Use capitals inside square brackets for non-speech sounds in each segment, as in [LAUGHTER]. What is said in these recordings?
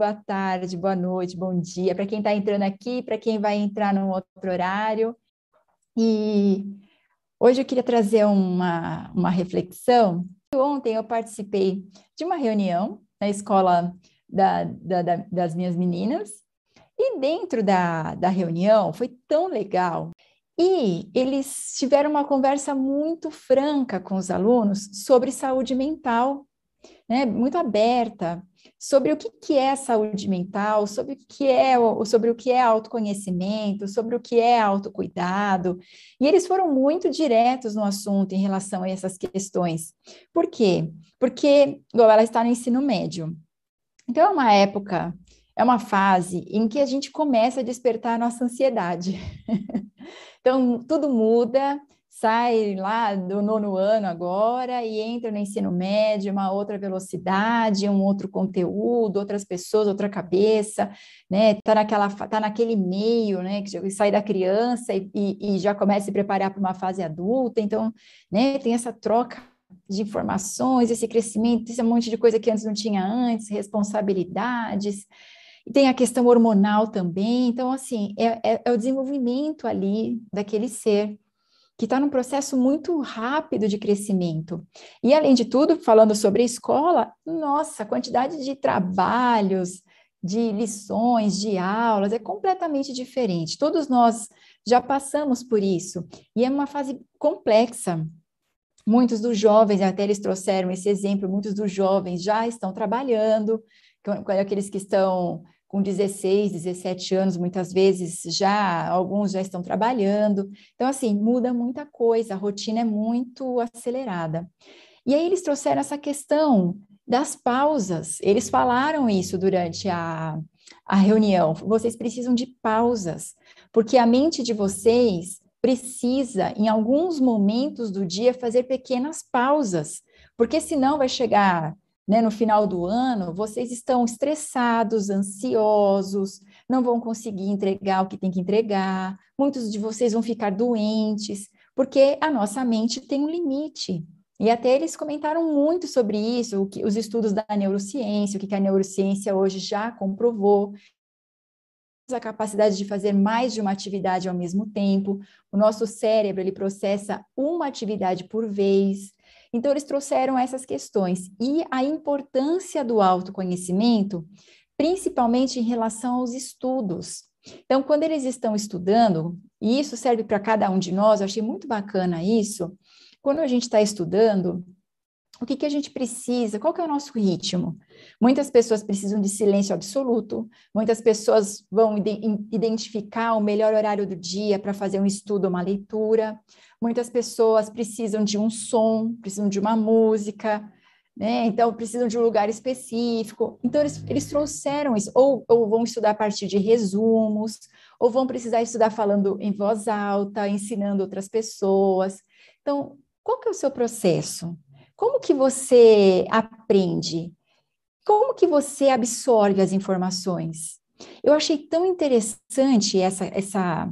boa tarde, boa noite, bom dia para quem está entrando aqui, para quem vai entrar num outro horário. E hoje eu queria trazer uma, uma reflexão. Ontem eu participei de uma reunião na escola da, da, da, das minhas meninas, e dentro da, da reunião foi tão legal. E eles tiveram uma conversa muito franca com os alunos sobre saúde mental, né, muito aberta sobre o que, que é saúde mental, sobre o que é sobre o que é autoconhecimento, sobre o que é autocuidado. E eles foram muito diretos no assunto em relação a essas questões. Por quê? Porque igual ela está no ensino médio. Então é uma época, é uma fase em que a gente começa a despertar a nossa ansiedade. [LAUGHS] então tudo muda, sai lá do nono ano agora e entra no ensino médio, uma outra velocidade, um outro conteúdo, outras pessoas, outra cabeça, né? Tá naquela, tá naquele meio, né? Que sai da criança e, e, e já começa a se preparar para uma fase adulta, então, né? Tem essa troca de informações, esse crescimento, esse monte de coisa que antes não tinha antes, responsabilidades. E tem a questão hormonal também, então, assim, é, é, é o desenvolvimento ali daquele ser que está num processo muito rápido de crescimento. E, além de tudo, falando sobre a escola, nossa, a quantidade de trabalhos, de lições, de aulas, é completamente diferente. Todos nós já passamos por isso, e é uma fase complexa. Muitos dos jovens, até eles trouxeram esse exemplo, muitos dos jovens já estão trabalhando, aqueles que estão com 16, 17 anos, muitas vezes já, alguns já estão trabalhando. Então, assim, muda muita coisa, a rotina é muito acelerada. E aí eles trouxeram essa questão das pausas. Eles falaram isso durante a, a reunião. Vocês precisam de pausas, porque a mente de vocês precisa, em alguns momentos do dia, fazer pequenas pausas, porque senão vai chegar né, no final do ano, vocês estão estressados, ansiosos, não vão conseguir entregar o que tem que entregar, muitos de vocês vão ficar doentes, porque a nossa mente tem um limite. E até eles comentaram muito sobre isso, que, os estudos da neurociência, o que, que a neurociência hoje já comprovou, a capacidade de fazer mais de uma atividade ao mesmo tempo. O nosso cérebro ele processa uma atividade por vez. Então, eles trouxeram essas questões e a importância do autoconhecimento, principalmente em relação aos estudos. Então, quando eles estão estudando, e isso serve para cada um de nós, eu achei muito bacana isso, quando a gente está estudando, o que, que a gente precisa? Qual que é o nosso ritmo? Muitas pessoas precisam de silêncio absoluto, muitas pessoas vão identificar o melhor horário do dia para fazer um estudo, uma leitura, muitas pessoas precisam de um som, precisam de uma música, né? Então, precisam de um lugar específico. Então, eles, eles trouxeram isso, ou, ou vão estudar a partir de resumos, ou vão precisar estudar falando em voz alta, ensinando outras pessoas. Então, qual que é o seu processo? Como que você aprende? Como que você absorve as informações? Eu achei tão interessante essa essa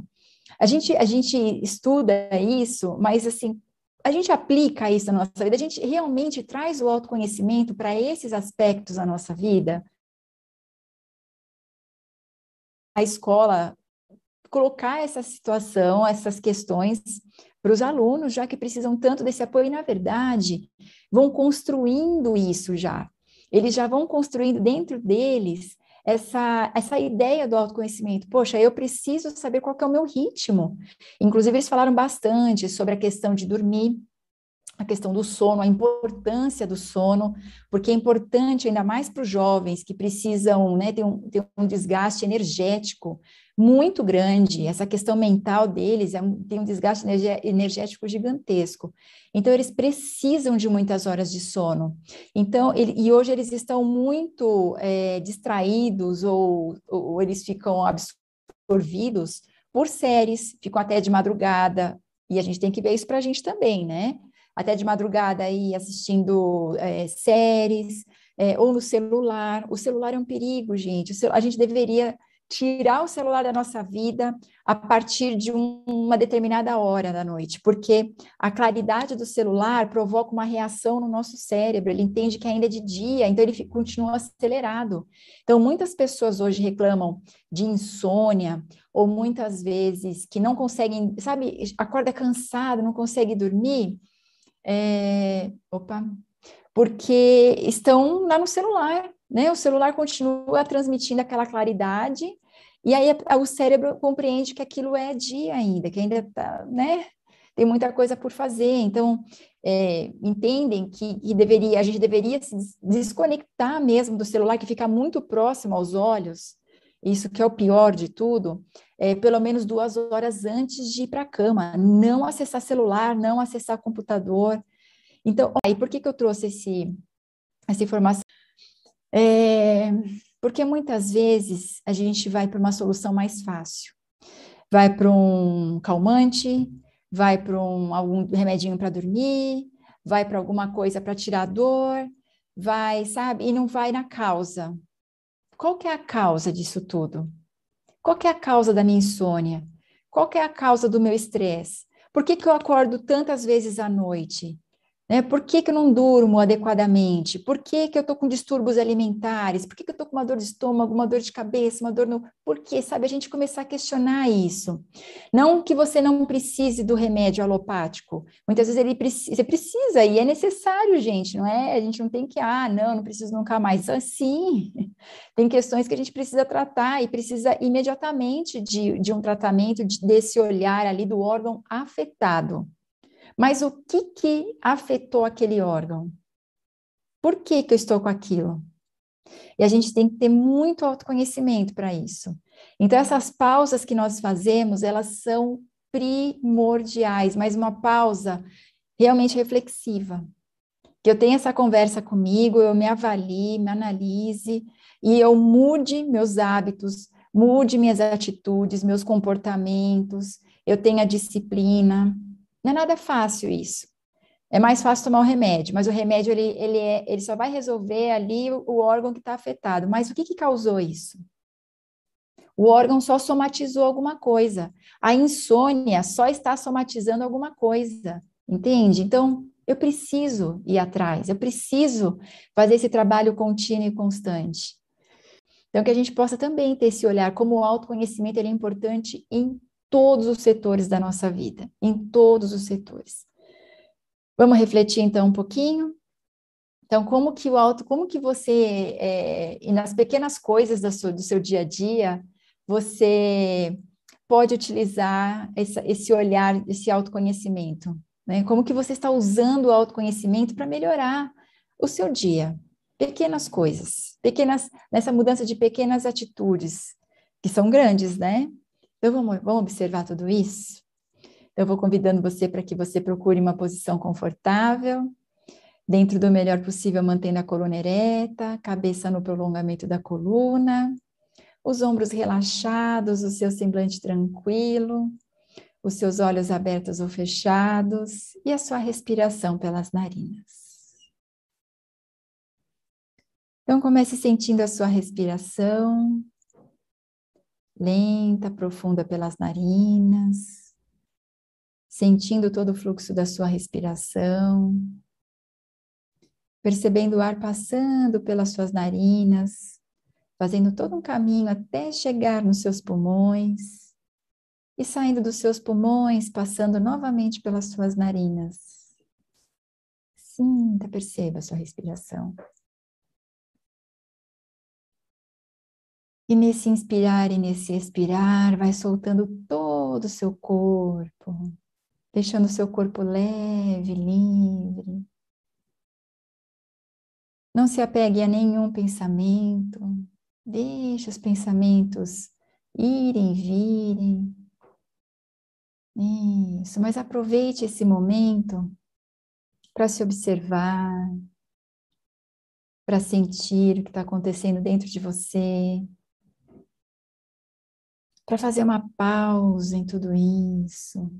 a gente a gente estuda isso, mas assim, a gente aplica isso na nossa vida, a gente realmente traz o autoconhecimento para esses aspectos da nossa vida. A escola colocar essa situação, essas questões para os alunos, já que precisam tanto desse apoio, e, na verdade, vão construindo isso já. Eles já vão construindo dentro deles essa, essa ideia do autoconhecimento. Poxa, eu preciso saber qual é o meu ritmo. Inclusive, eles falaram bastante sobre a questão de dormir, a questão do sono, a importância do sono, porque é importante ainda mais para os jovens que precisam né, ter, um, ter um desgaste energético muito grande. Essa questão mental deles é tem um desgaste energético gigantesco. Então, eles precisam de muitas horas de sono. Então, ele, e hoje eles estão muito é, distraídos ou, ou eles ficam absorvidos por séries, ficam até de madrugada. E a gente tem que ver isso para a gente também, né? Até de madrugada aí assistindo é, séries, é, ou no celular. O celular é um perigo, gente. A gente deveria tirar o celular da nossa vida a partir de um, uma determinada hora da noite, porque a claridade do celular provoca uma reação no nosso cérebro, ele entende que ainda é de dia, então ele continua acelerado. Então, muitas pessoas hoje reclamam de insônia, ou muitas vezes que não conseguem, sabe, acorda cansado, não consegue dormir. É... Opa, porque estão lá no celular, né? O celular continua transmitindo aquela claridade, e aí o cérebro compreende que aquilo é dia ainda, que ainda tá, né? Tem muita coisa por fazer, então é, entendem que, que, deveria, a gente deveria se desconectar mesmo do celular, que fica muito próximo aos olhos, isso que é o pior de tudo, é, pelo menos duas horas antes de ir para a cama, não acessar celular, não acessar computador. Então, aí por que, que eu trouxe esse, essa informação? É, porque muitas vezes a gente vai para uma solução mais fácil. Vai para um calmante, vai para um, algum remedinho para dormir, vai para alguma coisa para tirar dor, vai, sabe? E não vai na causa. Qual que é a causa disso tudo? Qual que é a causa da minha insônia? Qual que é a causa do meu estresse? Por que, que eu acordo tantas vezes à noite? Né? Por que, que eu não durmo adequadamente? Por que, que eu estou com distúrbios alimentares? Por que, que eu estou com uma dor de estômago, uma dor de cabeça, uma dor no. Por quê? Sabe, a gente começar a questionar isso. Não que você não precise do remédio alopático. Muitas vezes ele precisa, você precisa e é necessário, gente, não é? A gente não tem que, ah, não, não preciso nunca mais. Assim, [LAUGHS] tem questões que a gente precisa tratar e precisa imediatamente de, de um tratamento de, desse olhar ali do órgão afetado. Mas o que que afetou aquele órgão? Por que que eu estou com aquilo? E a gente tem que ter muito autoconhecimento para isso. Então essas pausas que nós fazemos, elas são primordiais, mas uma pausa realmente reflexiva. Que eu tenha essa conversa comigo, eu me avalie, me analise e eu mude meus hábitos, mude minhas atitudes, meus comportamentos, eu tenha disciplina, não é nada fácil isso. É mais fácil tomar o remédio, mas o remédio ele, ele, é, ele só vai resolver ali o, órgão que está afetado. Mas o que, que causou isso? O órgão só somatizou alguma coisa. A insônia só está somatizando alguma coisa, entende? Então, eu preciso ir atrás, eu preciso fazer esse trabalho contínuo e constante. Então, que a gente possa também ter esse olhar, como o autoconhecimento ele é importante em todos os setores da nossa vida, em todos os setores. Vamos refletir então um pouquinho? Então, como que o auto, como que você, é, e nas pequenas coisas do seu dia a dia, você pode utilizar essa, esse olhar, esse autoconhecimento? Né? Como que você está usando o autoconhecimento para melhorar o seu dia? Pequenas coisas, pequenas, nessa mudança de pequenas atitudes, que são grandes, né? Então, vamos, vamos observar tudo isso? Eu vou convidando você para que você procure uma posição confortável, dentro do melhor possível, mantendo a coluna ereta, cabeça no prolongamento da coluna, os ombros relaxados, o seu semblante tranquilo, os seus olhos abertos ou fechados e a sua respiração pelas narinas. Então, comece sentindo a sua respiração, lenta, profunda pelas narinas, sentindo todo o fluxo da sua respiração, percebendo o ar passando pelas suas narinas, fazendo todo um caminho até chegar nos seus pulmões e saindo dos seus pulmões, passando novamente pelas suas narinas. Sinta, perceba a sua respiração. E nesse inspirar e nesse expirar, vai soltando todo o seu corpo, deixando o seu corpo leve, livre. Não se apegue a nenhum pensamento, deixe os pensamentos irem, virem. Isso, mas aproveite esse momento para se observar, para sentir o que está acontecendo dentro de você, para fazer uma pausa em tudo isso.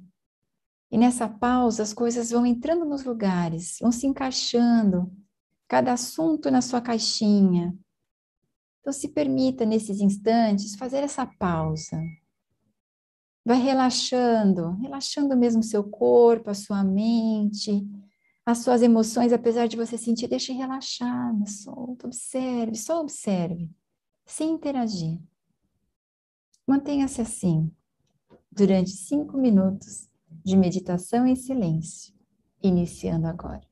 E nessa pausa as coisas vão entrando nos lugares, vão se encaixando, cada assunto na sua caixinha. Então, se permita, nesses instantes, fazer essa pausa. Vai relaxando, relaxando mesmo seu corpo, a sua mente, as suas emoções, apesar de você sentir, deixe relaxar, solta, observe, só observe, sem interagir. Mantenha-se assim, durante cinco minutos de meditação em silêncio, iniciando agora.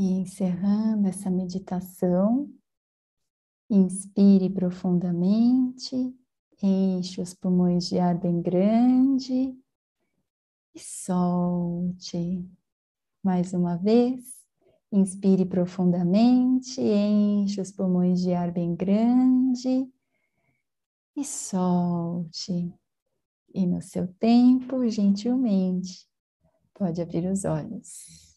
E encerrando essa meditação, inspire profundamente, enche os pulmões de ar bem grande e solte. Mais uma vez, inspire profundamente, enche os pulmões de ar bem grande e solte. E no seu tempo, gentilmente, pode abrir os olhos.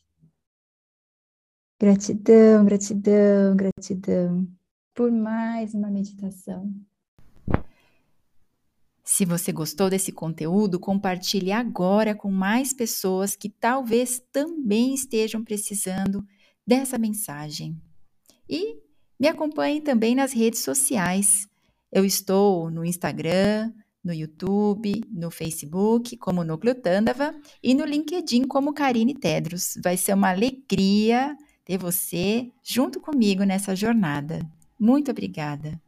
Gratidão, gratidão, gratidão por mais uma meditação. Se você gostou desse conteúdo, compartilhe agora com mais pessoas que talvez também estejam precisando dessa mensagem. E me acompanhe também nas redes sociais. Eu estou no Instagram, no YouTube, no Facebook como Núcleo Tândava e no LinkedIn como Karine Tedros. Vai ser uma alegria ter você junto comigo nessa jornada. Muito obrigada.